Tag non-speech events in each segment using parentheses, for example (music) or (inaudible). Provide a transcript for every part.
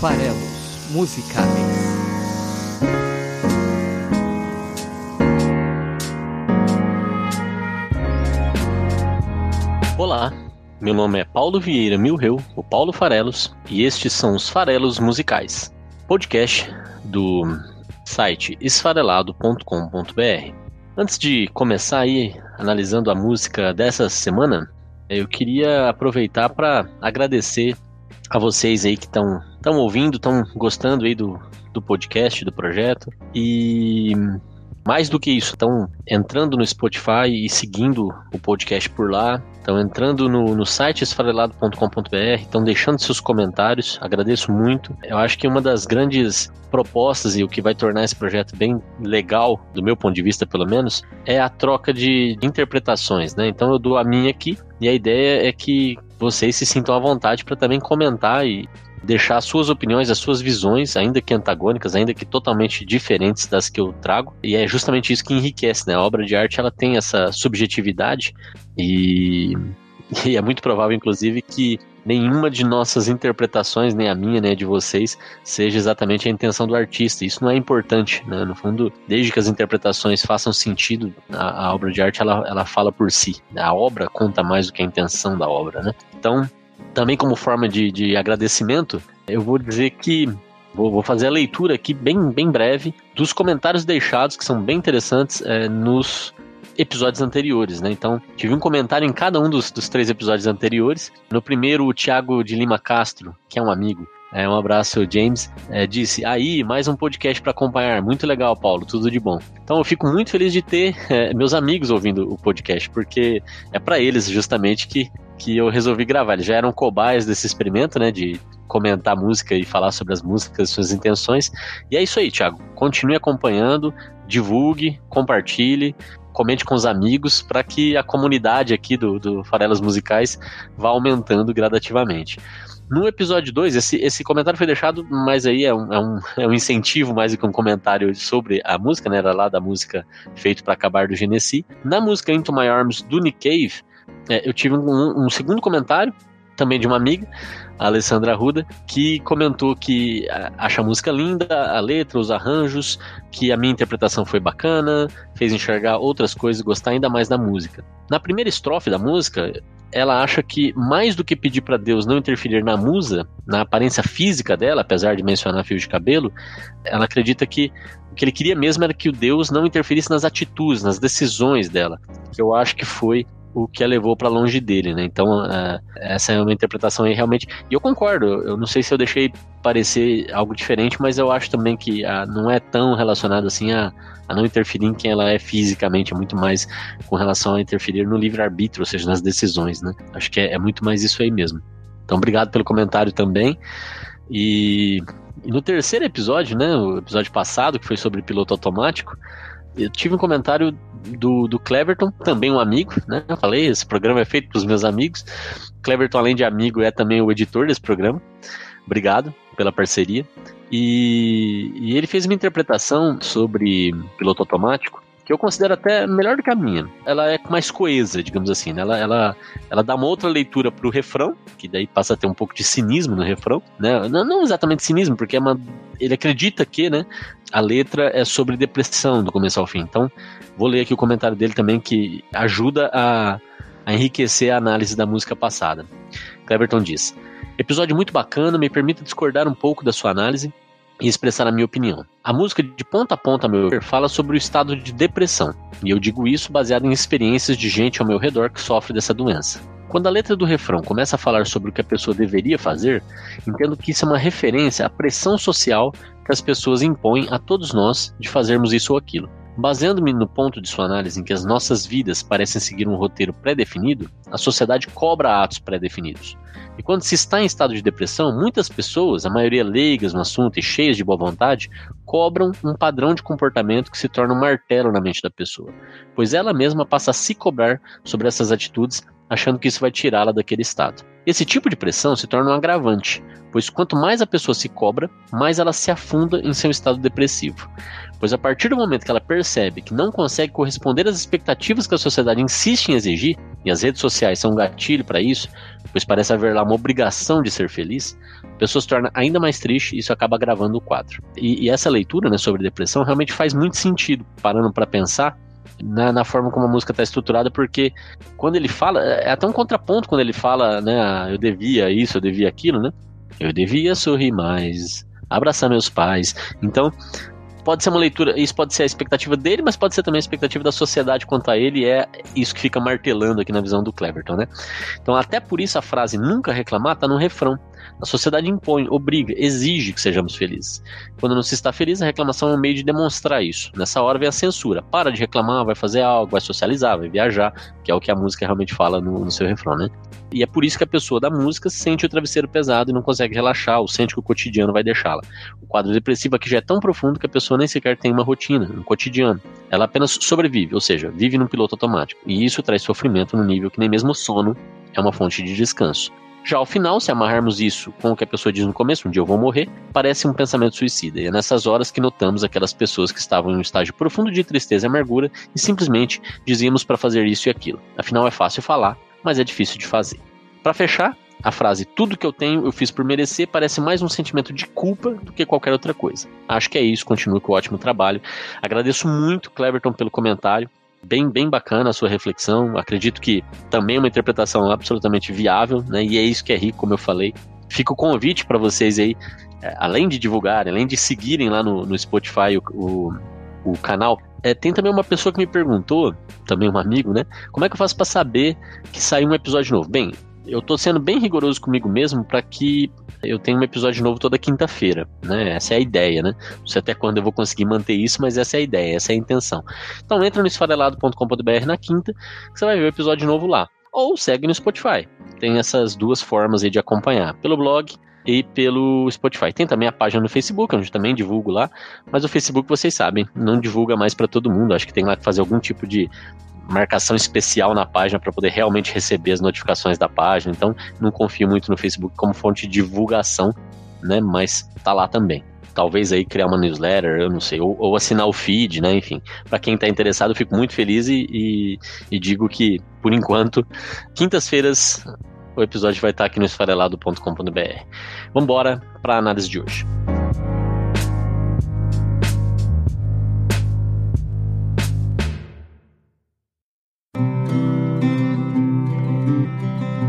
farelos musicais. Olá, meu nome é Paulo Vieira Milreu, o Paulo Farelos, e estes são os Farelos Musicais, podcast do site esfarelado.com.br. Antes de começar aí analisando a música dessa semana, eu queria aproveitar para agradecer a vocês aí que estão estão ouvindo, estão gostando aí do, do podcast, do projeto. E mais do que isso, estão entrando no Spotify e seguindo o podcast por lá. Estão entrando no, no site esfarelado.com.br, estão deixando seus comentários, agradeço muito. Eu acho que uma das grandes propostas e o que vai tornar esse projeto bem legal, do meu ponto de vista pelo menos, é a troca de interpretações, né? Então eu dou a minha aqui e a ideia é que vocês se sintam à vontade para também comentar e deixar as suas opiniões, as suas visões, ainda que antagônicas, ainda que totalmente diferentes das que eu trago. E é justamente isso que enriquece, né? A obra de arte ela tem essa subjetividade e, (laughs) e é muito provável, inclusive, que nenhuma de nossas interpretações, nem a minha, nem a de vocês, seja exatamente a intenção do artista. Isso não é importante, né? No fundo, desde que as interpretações façam sentido, a, a obra de arte ela, ela fala por si. A obra conta mais do que a intenção da obra, né? Então, também como forma de, de agradecimento, eu vou dizer que vou, fazer a leitura aqui bem, bem breve dos comentários deixados, que são bem interessantes, é, nos episódios anteriores, né? Então, tive um comentário em cada um dos, dos três episódios anteriores. No primeiro, o Thiago de Lima Castro, que é um amigo, é, um abraço, James. É, disse: Aí, mais um podcast para acompanhar. Muito legal, Paulo. Tudo de bom. Então, eu fico muito feliz de ter é, meus amigos ouvindo o podcast, porque é para eles justamente que, que eu resolvi gravar. Eles já eram cobaias desse experimento, né? De comentar música e falar sobre as músicas, suas intenções. E é isso aí, Thiago. Continue acompanhando, divulgue, compartilhe comente com os amigos para que a comunidade aqui do, do Farelas Musicais vá aumentando gradativamente. No episódio 2, esse, esse comentário foi deixado, mas aí é um, é um, é um incentivo mais do que um comentário sobre a música, né? Era lá da música Feito para Acabar do Genesi. Na música Into My Arms do Nick Cave, é, eu tive um, um segundo comentário, também de uma amiga, a Alessandra Ruda, que comentou que acha a música linda, a letra, os arranjos, que a minha interpretação foi bacana, fez enxergar outras coisas e gostar ainda mais da música. Na primeira estrofe da música, ela acha que mais do que pedir para Deus não interferir na musa, na aparência física dela, apesar de mencionar fio de cabelo, ela acredita que o que ele queria mesmo era que o Deus não interferisse nas atitudes, nas decisões dela, que eu acho que foi o que a levou para longe dele, né? Então, uh, essa é uma interpretação aí realmente. E eu concordo, eu não sei se eu deixei parecer algo diferente, mas eu acho também que uh, não é tão relacionado assim a, a, não interferir em quem ela é fisicamente, é muito mais com relação a interferir no livre-arbítrio, ou seja, nas decisões, né? Acho que é, é, muito mais isso aí mesmo. Então, obrigado pelo comentário também. E, e no terceiro episódio, né? O episódio passado, que foi sobre piloto automático, eu tive um comentário do, do Cleverton, também um amigo, né? Eu falei, esse programa é feito para os meus amigos. Cleverton, além de amigo, é também o editor desse programa. Obrigado pela parceria. E, e ele fez uma interpretação sobre piloto automático que eu considero até melhor do que a minha. Ela é mais coesa, digamos assim. Né? Ela, ela, ela dá uma outra leitura pro refrão, que daí passa a ter um pouco de cinismo no refrão. Né? Não, não exatamente cinismo, porque é uma, ele acredita que né, a letra é sobre depressão do começo ao fim. Então, vou ler aqui o comentário dele também, que ajuda a, a enriquecer a análise da música passada. Cleverton diz: Episódio muito bacana, me permita discordar um pouco da sua análise e expressar a minha opinião. A música, de ponta a ponta, meu ver, fala sobre o estado de depressão, e eu digo isso baseado em experiências de gente ao meu redor que sofre dessa doença. Quando a letra do refrão começa a falar sobre o que a pessoa deveria fazer, entendo que isso é uma referência à pressão social que as pessoas impõem a todos nós de fazermos isso ou aquilo. Baseando-me no ponto de sua análise em que as nossas vidas parecem seguir um roteiro pré-definido, a sociedade cobra atos pré-definidos. E quando se está em estado de depressão, muitas pessoas, a maioria leigas no assunto e cheias de boa vontade, cobram um padrão de comportamento que se torna um martelo na mente da pessoa, pois ela mesma passa a se cobrar sobre essas atitudes achando que isso vai tirá-la daquele estado. Esse tipo de pressão se torna um agravante, pois quanto mais a pessoa se cobra, mais ela se afunda em seu estado depressivo. Pois a partir do momento que ela percebe que não consegue corresponder às expectativas que a sociedade insiste em exigir, e as redes sociais são um gatilho para isso, pois parece haver lá uma obrigação de ser feliz, a pessoa se torna ainda mais triste e isso acaba agravando o quadro. E, e essa leitura né, sobre depressão realmente faz muito sentido, parando para pensar na, na, forma como a música está estruturada, porque quando ele fala, é até um contraponto quando ele fala, né, ah, eu devia isso, eu devia aquilo, né? Eu devia sorrir mais, abraçar meus pais. Então, pode ser uma leitura, isso pode ser a expectativa dele, mas pode ser também a expectativa da sociedade quanto a ele, é isso que fica martelando aqui na visão do Cleverton, né? Então, até por isso a frase nunca reclamar tá no refrão. A sociedade impõe, obriga, exige que sejamos felizes. Quando não se está feliz, a reclamação é um meio de demonstrar isso. Nessa hora vem a censura. Para de reclamar, vai fazer algo, vai socializar, vai viajar, que é o que a música realmente fala no, no seu refrão, né? E é por isso que a pessoa da música sente o travesseiro pesado e não consegue relaxar, ou sente que o cotidiano vai deixá-la. O quadro depressivo aqui já é tão profundo que a pessoa nem sequer tem uma rotina, um cotidiano. Ela apenas sobrevive, ou seja, vive num piloto automático. E isso traz sofrimento no nível que nem mesmo o sono é uma fonte de descanso. Já ao final, se amarrarmos isso com o que a pessoa diz no começo, um dia eu vou morrer, parece um pensamento suicida. E é nessas horas que notamos aquelas pessoas que estavam em um estágio profundo de tristeza e amargura e simplesmente dizíamos para fazer isso e aquilo. Afinal, é fácil falar, mas é difícil de fazer. Para fechar, a frase tudo que eu tenho eu fiz por merecer parece mais um sentimento de culpa do que qualquer outra coisa. Acho que é isso, continue com o ótimo trabalho. Agradeço muito, Cleverton, pelo comentário bem, bem bacana a sua reflexão. Acredito que também é uma interpretação absolutamente viável, né? E é isso que é rico, como eu falei. Fica o convite para vocês aí, é, além de divulgarem, além de seguirem lá no, no Spotify o, o, o canal. É, tem também uma pessoa que me perguntou, também um amigo, né? Como é que eu faço para saber que saiu um episódio novo? Bem, eu tô sendo bem rigoroso comigo mesmo para que eu tenha um episódio novo toda quinta-feira, né? Essa é a ideia, né? Não sei até quando eu vou conseguir manter isso, mas essa é a ideia, essa é a intenção. Então entra no esfarelado.com.br na quinta, que você vai ver o episódio novo lá. Ou segue no Spotify. Tem essas duas formas aí de acompanhar, pelo blog e pelo Spotify. Tem também a página no Facebook, onde também divulgo lá, mas o Facebook, vocês sabem, não divulga mais para todo mundo. Acho que tem lá que fazer algum tipo de marcação especial na página para poder realmente receber as notificações da página. Então, não confio muito no Facebook como fonte de divulgação, né? Mas tá lá também. Talvez aí criar uma newsletter, eu não sei, ou, ou assinar o feed, né? Enfim, para quem está interessado, eu fico muito feliz e, e, e digo que, por enquanto, quintas-feiras o episódio vai estar aqui no esfarelado.com.br. Vamos embora para a análise de hoje.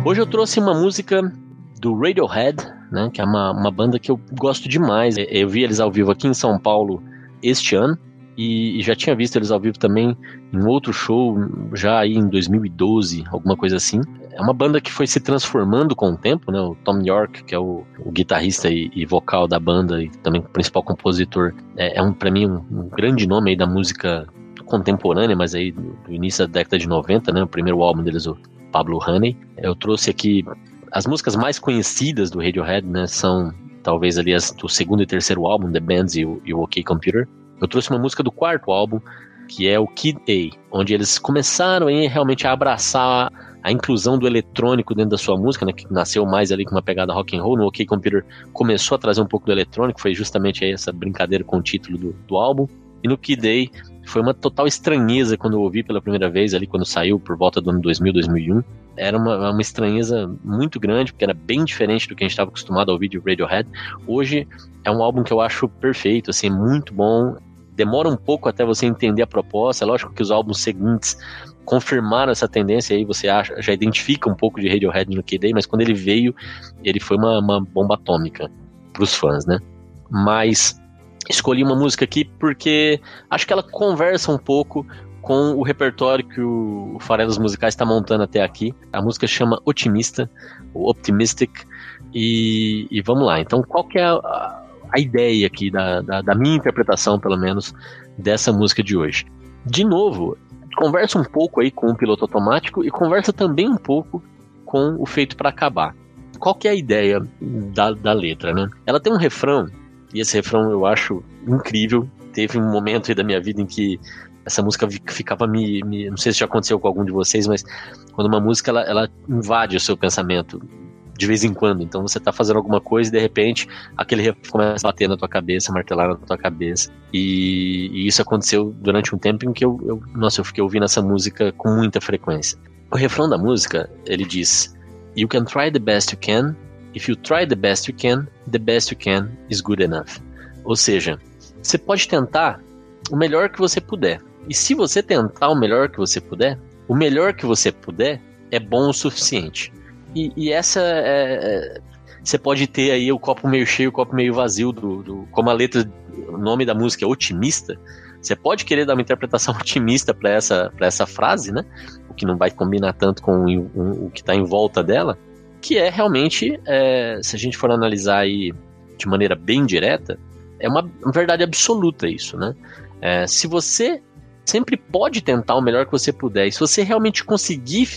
Hoje eu trouxe uma música do Radiohead, né, que é uma, uma banda que eu gosto demais. Eu vi eles ao vivo aqui em São Paulo este ano e, já tinha visto eles ao vivo também em outro show já aí em 2012, alguma coisa assim. É uma banda que foi se transformando com o tempo, né? O Tom York, que é o, o guitarrista e, e, vocal da banda e também o principal compositor, é, é um para mim um, um, grande nome aí da música contemporânea, mas aí do início da década de 90, né? O primeiro álbum deles, o Pablo Honey. Eu trouxe aqui as músicas mais conhecidas do Radiohead, né? São talvez ali as do segundo e terceiro álbum, The Bands e o, e o OK Computer. Eu trouxe uma música do quarto álbum, que é o Kid A, onde eles começaram aí realmente a abraçar a inclusão do eletrônico dentro da sua música, né, que nasceu mais ali com uma pegada rock and roll, no OK Computer começou a trazer um pouco do eletrônico, foi justamente essa brincadeira com o título do, do álbum. E no Kid A foi uma total estranheza quando eu ouvi pela primeira vez, ali quando saiu por volta do ano 2000, 2001. Era uma, uma estranheza muito grande, porque era bem diferente do que a gente estava acostumado a ouvir de Radiohead. Hoje é um álbum que eu acho perfeito, assim, muito bom. Demora um pouco até você entender a proposta. É lógico que os álbuns seguintes confirmaram essa tendência aí, você acha, já identifica um pouco de Radiohead no KD, mas quando ele veio, ele foi uma, uma bomba atômica para os fãs, né? Mas escolhi uma música aqui porque acho que ela conversa um pouco com o repertório que o Farelas Musicais está montando até aqui. A música chama Otimista, o Optimistic, e, e vamos lá. Então, qual que é a, a ideia aqui da, da, da, minha interpretação, pelo menos, dessa música de hoje? De novo, conversa um pouco aí com o piloto automático e conversa também um pouco com o feito para acabar. Qual que é a ideia da, da letra, né? Ela tem um refrão e esse refrão eu acho incrível. Teve um momento aí da minha vida em que essa música ficava me, me, Não sei se já aconteceu com algum de vocês, mas quando uma música ela, ela invade o seu pensamento de vez em quando. Então você tá fazendo alguma coisa e de repente aquele refrão começa a bater na tua cabeça, martelar na tua cabeça. E, e, isso aconteceu durante um tempo em que eu, eu, nossa, eu fiquei ouvindo essa música com muita frequência. O refrão da música, ele diz: You can try the best you can. If you try the best you can, the best you can is good enough. Ou seja, você pode tentar o melhor que você puder. E se você tentar o melhor que você puder, o melhor que você puder é bom o suficiente. E, e essa é, é, Você pode ter aí o copo meio cheio, o copo meio vazio, do, do, como a letra, o nome da música é otimista. Você pode querer dar uma interpretação (laughs) otimista para essa, essa frase, né? O que não vai combinar tanto com o, o que está em volta dela, que é realmente, é, se a gente for analisar aí de maneira bem direta, é uma verdade absoluta isso, né? É, se você sempre pode tentar o melhor que você puder, e se você realmente conseguir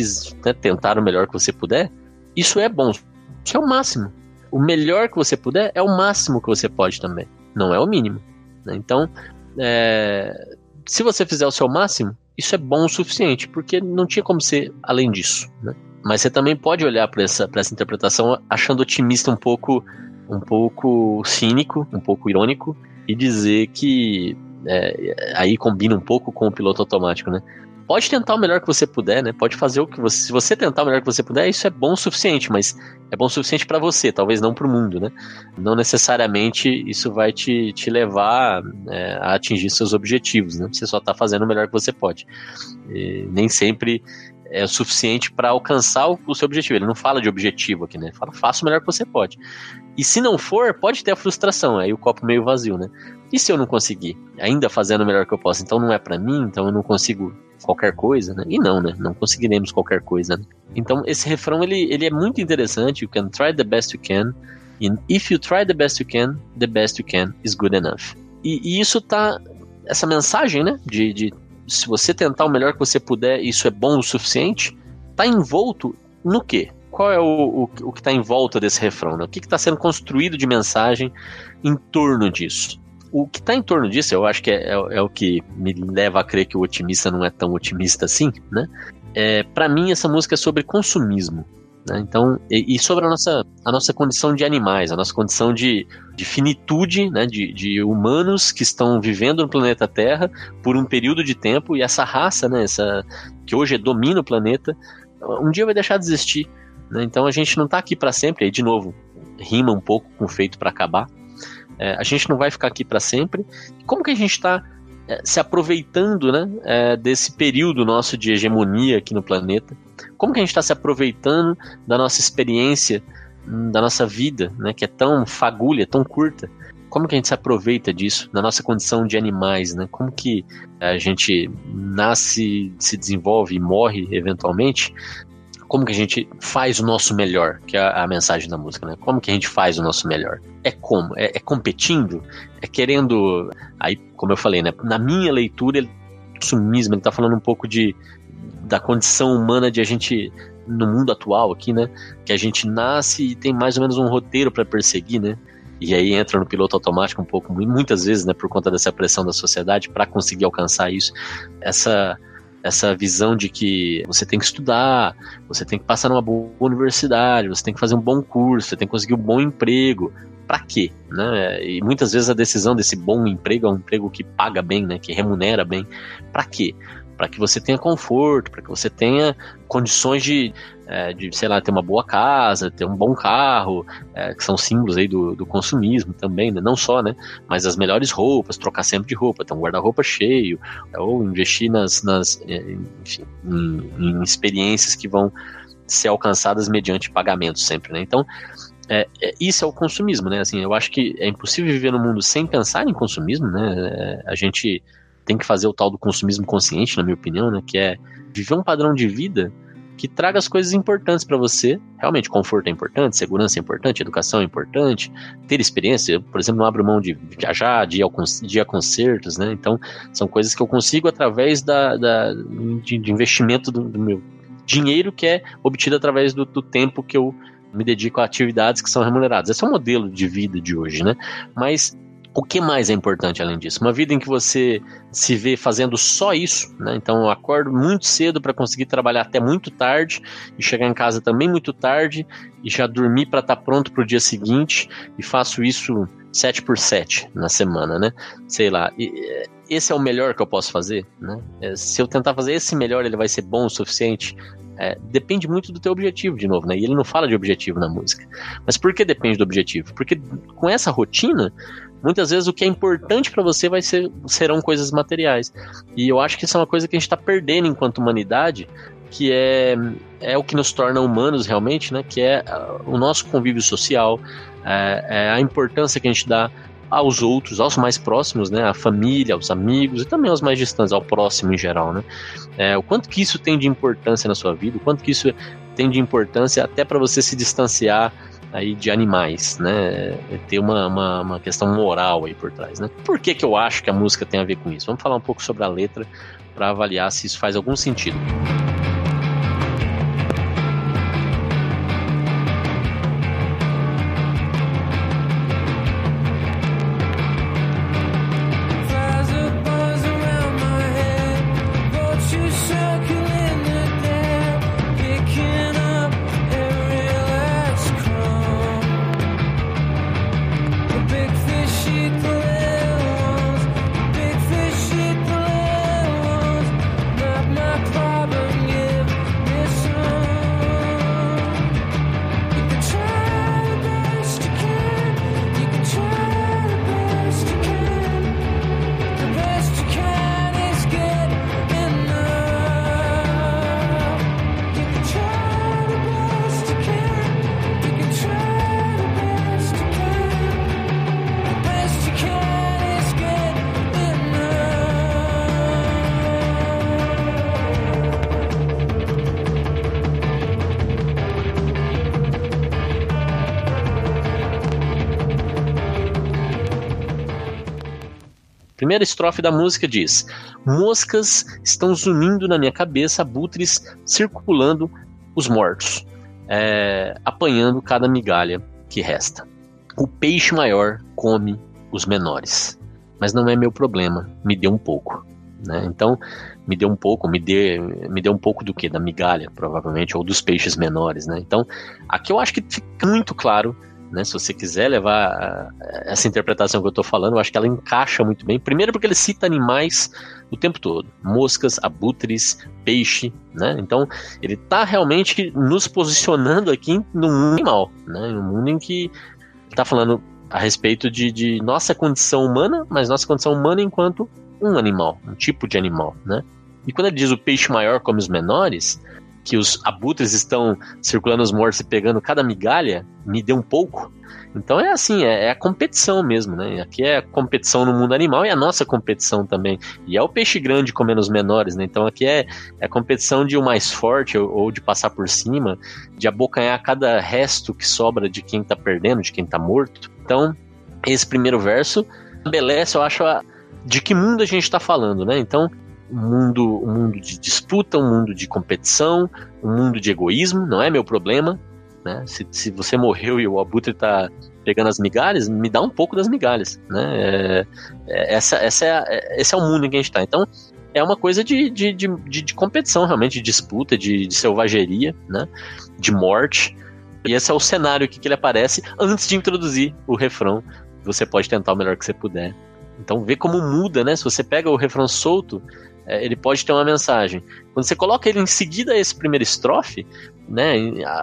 né, tentar o melhor que você puder, isso é bom. Isso é o máximo. O melhor que você puder é o máximo que você pode também. Não é o mínimo. Né? Então, é, se você fizer o seu máximo, isso é bom o suficiente, porque não tinha como ser além disso. Né? Mas você também pode olhar para essa, essa interpretação achando otimista um pouco, um pouco cínico, um pouco irônico, e dizer que é, aí combina um pouco com o piloto automático, né? Pode tentar o melhor que você puder, né? Pode fazer o que você. Se você tentar o melhor que você puder, isso é bom o suficiente, mas é bom o suficiente para você, talvez não para o mundo, né? Não necessariamente isso vai te, te levar é, a atingir seus objetivos, né? Você só está fazendo o melhor que você pode. E nem sempre é suficiente para alcançar o, o, seu objetivo. Ele não fala de objetivo aqui, né? Ele fala, faça o melhor que você pode. E se não for, pode ter a frustração, aí o copo meio vazio, né? E se eu não conseguir? Ainda fazendo o melhor que eu posso, então não é para mim, então eu não consigo qualquer coisa, né? E não, né? Não conseguiremos qualquer coisa. Né? Então esse refrão ele, ele é muito interessante. You can try the best you can. And if you try the best you can, the best you can is good enough. E, e isso tá essa mensagem, né? De, de se você tentar o melhor que você puder, isso é bom o suficiente. Tá envolto no quê? Qual é o, o, o que está em volta desse refrão? Né? O que está sendo construído de mensagem em torno disso? o que está em torno disso, eu acho que é, é, é, o que me leva a crer que o otimista não é tão otimista assim, né? É, para mim, essa música é sobre consumismo. Né? Então, e, e, sobre a nossa, a nossa condição de animais, a nossa condição de, de finitude, né? de, de humanos que estão vivendo no planeta Terra por um período de tempo, e essa raça, né? essa, que hoje domina o planeta, um dia vai deixar de existir. Né? Então a gente não está aqui para sempre, aí de novo, rima um pouco com feito para acabar. É, a gente não vai ficar aqui para sempre. Como que a gente está é, se aproveitando né, é, desse período nosso de hegemonia aqui no planeta? Como que a gente está se aproveitando da nossa experiência, hum, da nossa vida, né, que é tão fagulha, tão curta? Como que a gente se aproveita disso na nossa condição de animais, né? Como que a gente nasce, se desenvolve e morre eventualmente como que a gente faz o nosso melhor, que é a, mensagem da música, né? Como que a gente faz o nosso melhor? É como? É, é competindo? É querendo. Aí, como eu falei, né? Na minha leitura, ele, sumismo, ele tá falando um pouco de da condição humana de a gente no mundo atual aqui, né? Que a gente nasce e tem mais ou menos um roteiro para perseguir, né? E aí entra no piloto automático um pouco, muitas vezes, né, por conta dessa pressão da sociedade para conseguir alcançar isso. Essa essa visão de que você tem que estudar, você tem que passar numa boa universidade, você tem que fazer um bom curso, você tem que conseguir um bom emprego. Para quê? Né? E muitas vezes a decisão desse bom emprego é um emprego que paga bem, né? que remunera bem. Para quê? Para que você tenha conforto, para que você tenha condições de é, de, sei lá, ter uma boa casa, ter um bom carro, é, que são símbolos aí do, do consumismo também, né? Não só, né? Mas as melhores roupas, trocar sempre de roupa, ter um guarda-roupa cheio, é, ou investir nas, nas é, enfim, em, em, experiências que vão ser alcançadas mediante pagamento sempre, né? Então, é, é, isso é o consumismo, né? Assim, eu acho que é impossível viver no mundo sem pensar em consumismo, né? A gente tem que fazer o tal do consumismo consciente, na minha opinião, né? Que é viver um padrão de vida que traga as coisas importantes para você. Realmente, conforto é importante, segurança é importante, educação é importante, ter experiência. Eu, por exemplo, não abro mão de viajar, de ir, ao, de ir a concertos, né? Então, são coisas que eu consigo através da, da de, de, investimento do, do, meu dinheiro que é obtido através do, do tempo que eu me dedico a atividades que são remuneradas. Esse é o modelo de vida de hoje, né? Mas O que mais é importante além disso? Uma vida em que você se vê fazendo só isso, né? Então eu acordo muito cedo para conseguir trabalhar até muito tarde e chegar em casa também muito tarde e já dormir para estar tá pronto para o dia seguinte e faço isso 7 por 7 na semana, né? Sei lá. E, esse é o melhor que eu posso fazer, né? É, se eu tentar fazer esse melhor, ele vai ser bom o suficiente? É, depende muito do teu objetivo, de novo, né? E ele não fala de objetivo na música. Mas por que depende do objetivo? Porque com essa rotina, muitas vezes o que é importante para você vai ser, serão coisas materiais. E eu acho que isso é uma coisa que a gente está perdendo enquanto humanidade, que é, é o que nos torna humanos realmente, né? Que é uh, o nosso convívio social, é, é a importância que a gente dá aos outros, aos mais próximos, né? A família, aos amigos e também aos mais distantes, ao próximo em geral, né? É, o quanto que isso tem de importância na sua vida, o quanto que isso tem de importância até para você se distanciar aí de animais, né? É ter uma, uma, uma, questão moral aí por trás, né? Por que, que eu acho que a música tem a ver com isso? Vamos falar um pouco sobre a letra para avaliar se isso faz algum sentido. Primeira estrofe da música diz: Moscas estão zunindo na minha cabeça, abutres circulando os mortos, é, apanhando cada migalha que resta. O peixe maior come os menores. Mas não é meu problema, me dê um pouco. Né? Então, me dê um pouco, me dê, me dê um pouco do que? Da migalha, provavelmente, ou dos peixes menores. Né? Então, aqui eu acho que fica muito claro né? Se você quiser levar essa interpretação que eu estou falando, eu acho que ela encaixa muito bem. Primeiro porque ele cita animais o tempo todo, moscas, abutres, peixe, né? Então ele está realmente nos posicionando aqui no mundo animal, né? No mundo em que está falando a respeito de, de nossa condição humana, mas nossa condição humana enquanto um animal, um tipo de animal, né? E quando ele diz o peixe maior come os menores, que os abutres estão circulando os mortos e pegando cada migalha, me dê um pouco. Então é assim, é, é, a competição mesmo, né? Aqui é a competição no mundo animal e a nossa competição também. E é o peixe grande comendo os menores, né? Então aqui é, é a competição de o mais forte ou, ou, de passar por cima, de abocanhar cada resto que sobra de quem tá perdendo, de quem tá morto. Então, esse primeiro verso estabelece, eu acho, a, de que mundo a gente está falando, né? Então, um mundo, um mundo de disputa, um mundo de competição, um mundo de egoísmo, não é meu problema. Né? Se, se você morreu e o abutre está pegando as migalhas, me dá um pouco das migalhas. Né? É, é, essa, essa é, é, esse é o mundo em que a gente está. Então, é uma coisa de, de, de, de, competição, realmente, de disputa, de, de selvageria, né? de morte. E esse é o cenário que, que ele aparece antes de introduzir o refrão. Você pode tentar o melhor que você puder. Então vê como muda, né? Se você pega o refrão solto, é, ele pode ter uma mensagem. Quando você coloca ele em seguida a esse primeiro estrofe, né,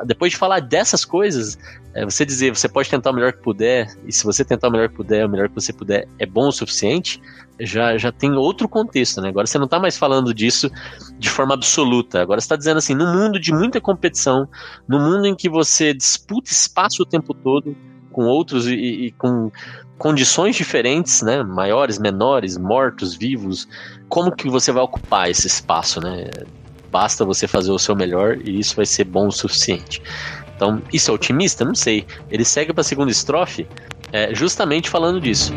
depois de falar dessas coisas, é, você dizer, você pode tentar o melhor que puder, e se você tentar o melhor que puder, o melhor que você puder é bom o suficiente, já, já tem outro contexto, né? Agora você não está mais falando disso de forma absoluta. Agora você está dizendo assim, no mundo de muita competição, no mundo em que você disputa espaço o tempo todo com outros e, e com condições diferentes, né? Maiores, menores, mortos, vivos. Como que você vai ocupar esse espaço, né? Basta você fazer o seu melhor e isso vai ser bom o suficiente. Então, isso é otimista? Não sei. Ele segue para a segunda estrofe é, justamente falando disso.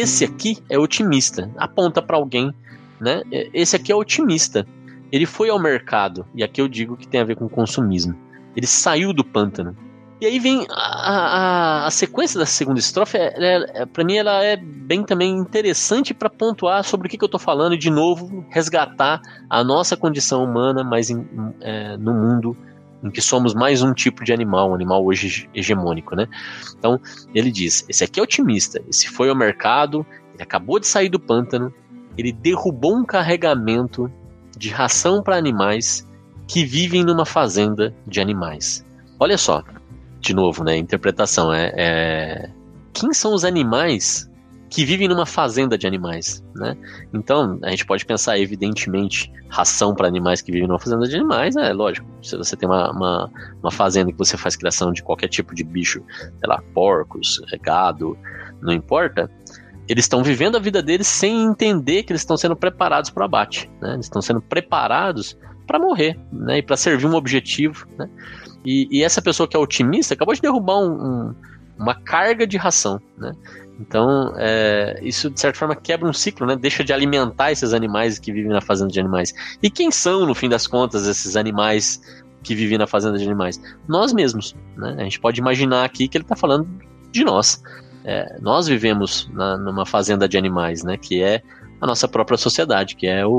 Esse aqui é otimista. Aponta para alguém, né? Esse aqui é otimista. Ele foi ao mercado, e aqui eu digo que tem a ver com consumismo. Ele saiu do pântano. E aí vem a, a, a sequência da segunda estrofe, é, é, é para mim ela é bem também interessante para pontuar sobre o que, que eu estou falando e de novo resgatar a nossa condição humana, mas em, é, no mundo em que somos mais um tipo de animal, um animal hoje hegemônico, né? Então, ele diz: esse aqui é otimista, esse foi ao mercado, ele acabou de sair do pântano, ele derrubou um carregamento de ração para animais que vivem numa fazenda de animais. Olha só, de novo, né? Interpretação é, é... quem são os animais que vivem numa fazenda de animais, né? Então, a gente pode pensar, evidentemente, ração para animais que vivem numa fazenda de animais, é lógico. Se você tem uma, uma, uma, fazenda que você faz criação de qualquer tipo de bicho, sei lá, porcos, é, gado, não importa, eles estão vivendo a vida deles sem entender que eles estão sendo preparados para o abate, né? Eles estão sendo preparados para morrer, né? E para servir um objetivo, né? E, e, essa pessoa que é otimista acabou de derrubar um, um, uma carga de ração, né? Então, é, isso de certa forma quebra um ciclo, né? Deixa de alimentar esses animais que vivem na fazenda de animais. E quem são, no fim das contas, esses animais que vivem na fazenda de animais? Nós mesmos, né? A gente pode imaginar aqui que ele está falando de nós. É, nós vivemos na, numa fazenda de animais, né? Que é a nossa própria sociedade, que é o,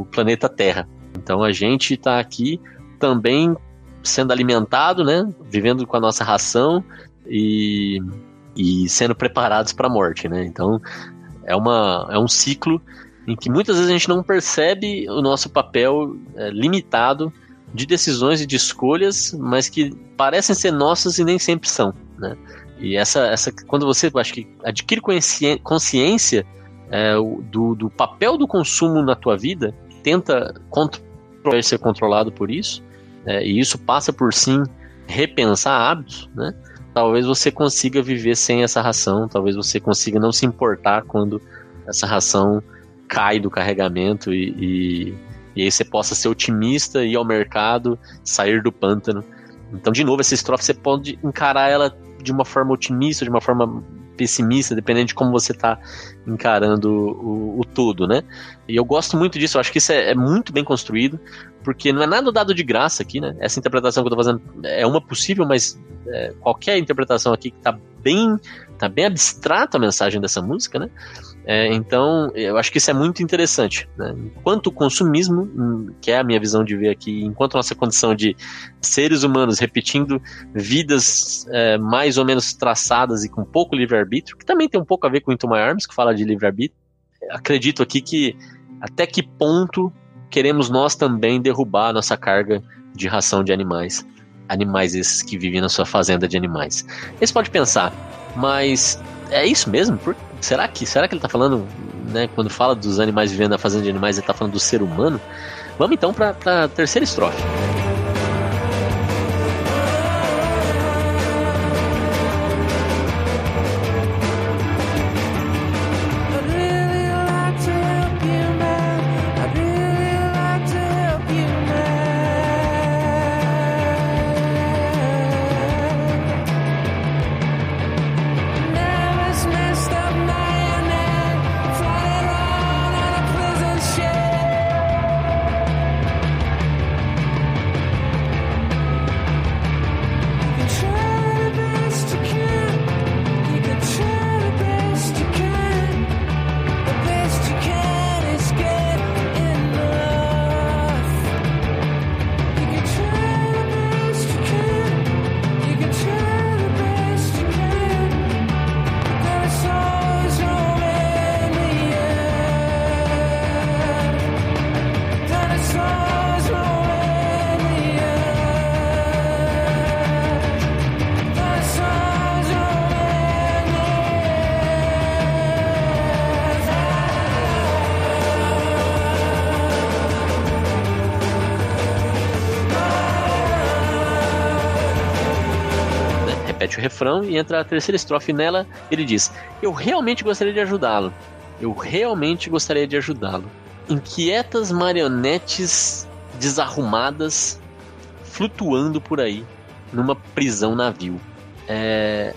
o planeta Terra. Então, a gente está aqui também sendo alimentado, né? Vivendo com a nossa ração e e sendo preparados para a morte, né? Então é, uma, é um ciclo em que muitas vezes a gente não percebe o nosso papel é, limitado de decisões e de escolhas, mas que parecem ser nossas e nem sempre são, né? E essa, essa quando você acho que adquire consciência é, do, do papel do consumo na tua vida, tenta ser controlado por isso, é, e isso passa por sim repensar hábitos, né? Talvez você consiga viver sem essa ração, talvez você consiga não se importar quando essa ração cai do carregamento e, e, e aí você possa ser otimista, ir ao mercado, sair do pântano. Então, de novo, essa estrofe você pode encarar ela de uma forma otimista, de uma forma pessimista, dependendo de como você está encarando o, o, todo, né? E eu gosto muito disso, eu acho que isso é, é, muito bem construído, porque não é nada dado de graça aqui, né? Essa interpretação que eu estou fazendo é uma possível, mas é, qualquer interpretação aqui que está bem, tá bem abstrata a mensagem dessa música, né? É, então, eu acho que isso é muito interessante. Né? Enquanto o consumismo, hum, que é a minha visão de ver aqui, enquanto nossa condição de seres humanos repetindo vidas é, mais ou menos traçadas e com pouco livre-arbítrio, que também tem um pouco a ver com o Into My Arms, que fala de livre-arbítrio, acredito aqui que até que ponto queremos nós também derrubar a nossa carga de ração de animais. Animais esses que vivem na sua fazenda de animais. Você pode pensar, mas é isso mesmo? Por, será que será que ele está falando, né, quando fala dos animais vivendo na fazenda de animais, ele está falando do ser humano? Vamos então para a terceira estrofe. O refrão e entra a terceira estrofe nela. Ele diz: Eu realmente gostaria de ajudá-lo. Eu realmente gostaria de ajudá-lo. Inquietas marionetes desarrumadas flutuando por aí numa prisão navio. É...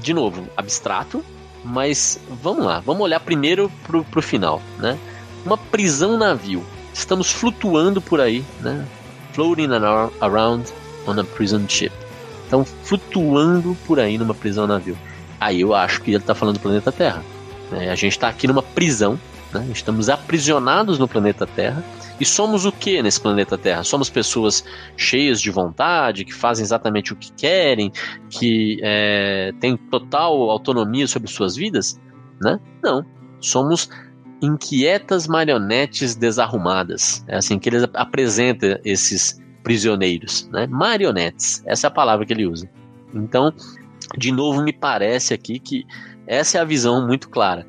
De novo, abstrato, Mas vamos lá, vamos olhar primeiro pro, pro final, né? Uma prisão navio. Estamos flutuando por aí, né? Floating around on a prison ship. Então, flutuando por aí numa prisão navio. Aí eu acho que ele está falando do planeta Terra. É, a gente está aqui numa prisão, né? estamos aprisionados no planeta Terra. E somos o que nesse planeta Terra? Somos pessoas cheias de vontade, que fazem exatamente o que querem, que é, têm total autonomia sobre suas vidas? Né? Não. Somos inquietas marionetes desarrumadas. É assim que ele apresenta esses prisioneiros, né? Marionetes. Essa é a palavra que ele usa. Então, de novo, me parece aqui que essa é a visão muito clara.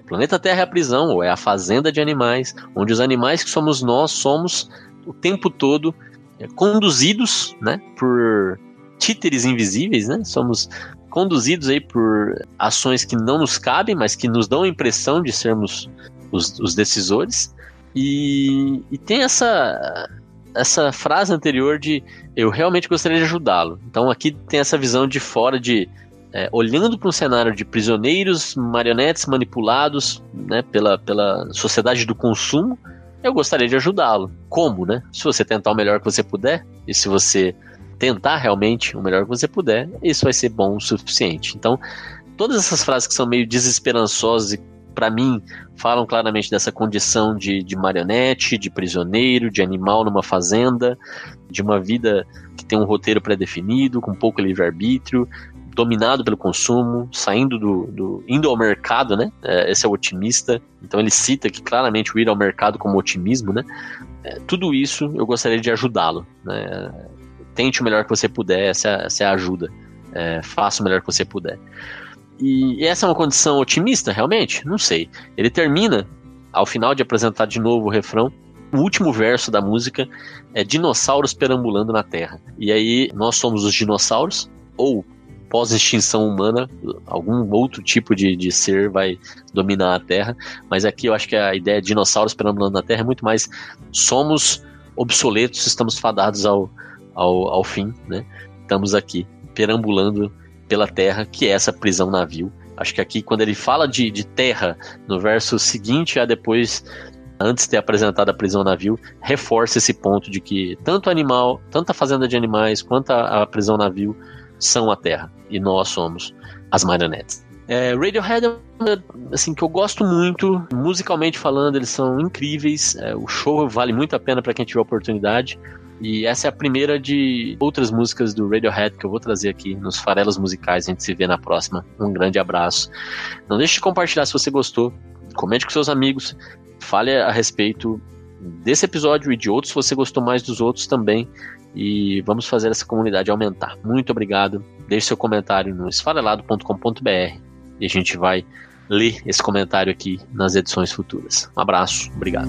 O planeta Terra é a prisão, ou é a fazenda de animais, onde os animais que somos nós somos o tempo todo é, conduzidos né, por títeres invisíveis, né? Somos conduzidos aí por ações que não nos cabem, mas que nos dão a impressão de sermos os, os decisores. E, e, tem essa essa frase anterior de eu realmente gostaria de ajudá-lo. Então aqui tem essa visão de fora de é, olhando para um cenário de prisioneiros, marionetes manipulados né, pela, pela sociedade do consumo, eu gostaria de ajudá-lo. Como, né? Se você tentar o melhor que você puder, e se você tentar realmente o melhor que você puder, isso vai ser bom o suficiente. Então, todas essas frases que são meio desesperançosas e para mim, falam claramente dessa condição de, de marionete, de prisioneiro, de animal numa fazenda, de uma vida que tem um roteiro pré-definido, com pouco livre-arbítrio, dominado pelo consumo, saindo do, do, indo ao mercado, né? É, esse é o otimista. Então ele cita que claramente o ir ao mercado como otimismo, né? É, tudo isso eu gostaria de ajudá-lo. Né? Tente o melhor que você puder, essa, é a ajuda. É, faça o melhor que você puder. E essa é uma condição otimista, realmente? Não sei. Ele termina, ao final de apresentar de novo o refrão, o último verso da música é dinossauros perambulando na Terra. E aí nós somos os dinossauros, ou pós-extinção humana, algum outro tipo de, de ser vai dominar a Terra. Mas aqui eu acho que a ideia de dinossauros perambulando na Terra é muito mais somos obsoletos, estamos fadados ao, ao, ao fim, né? Estamos aqui perambulando pela terra, que é essa prisão navio. Acho que aqui, quando ele fala de, de terra, no verso seguinte, a depois, antes de ter apresentado a prisão navio, reforça esse ponto de que tanto animal, tanto a fazenda de animais quanto a, a prisão navio são a terra. E nós somos as marionetes. É, Radiohead é assim que eu gosto muito, musicalmente falando, eles são incríveis. É, o show vale muito a pena para quem tiver oportunidade. E essa é a primeira de outras músicas do Radiohead que eu vou trazer aqui nos farelos musicais. A gente se vê na próxima. Um grande abraço. Não deixe de compartilhar se você gostou. Comente com seus amigos. Fale a respeito desse episódio e de outros se você gostou mais dos outros também. E vamos fazer essa comunidade aumentar. Muito obrigado. Deixe seu comentário no esfarelado.com.br e a gente vai ler esse comentário aqui nas edições futuras. Um abraço. Obrigado.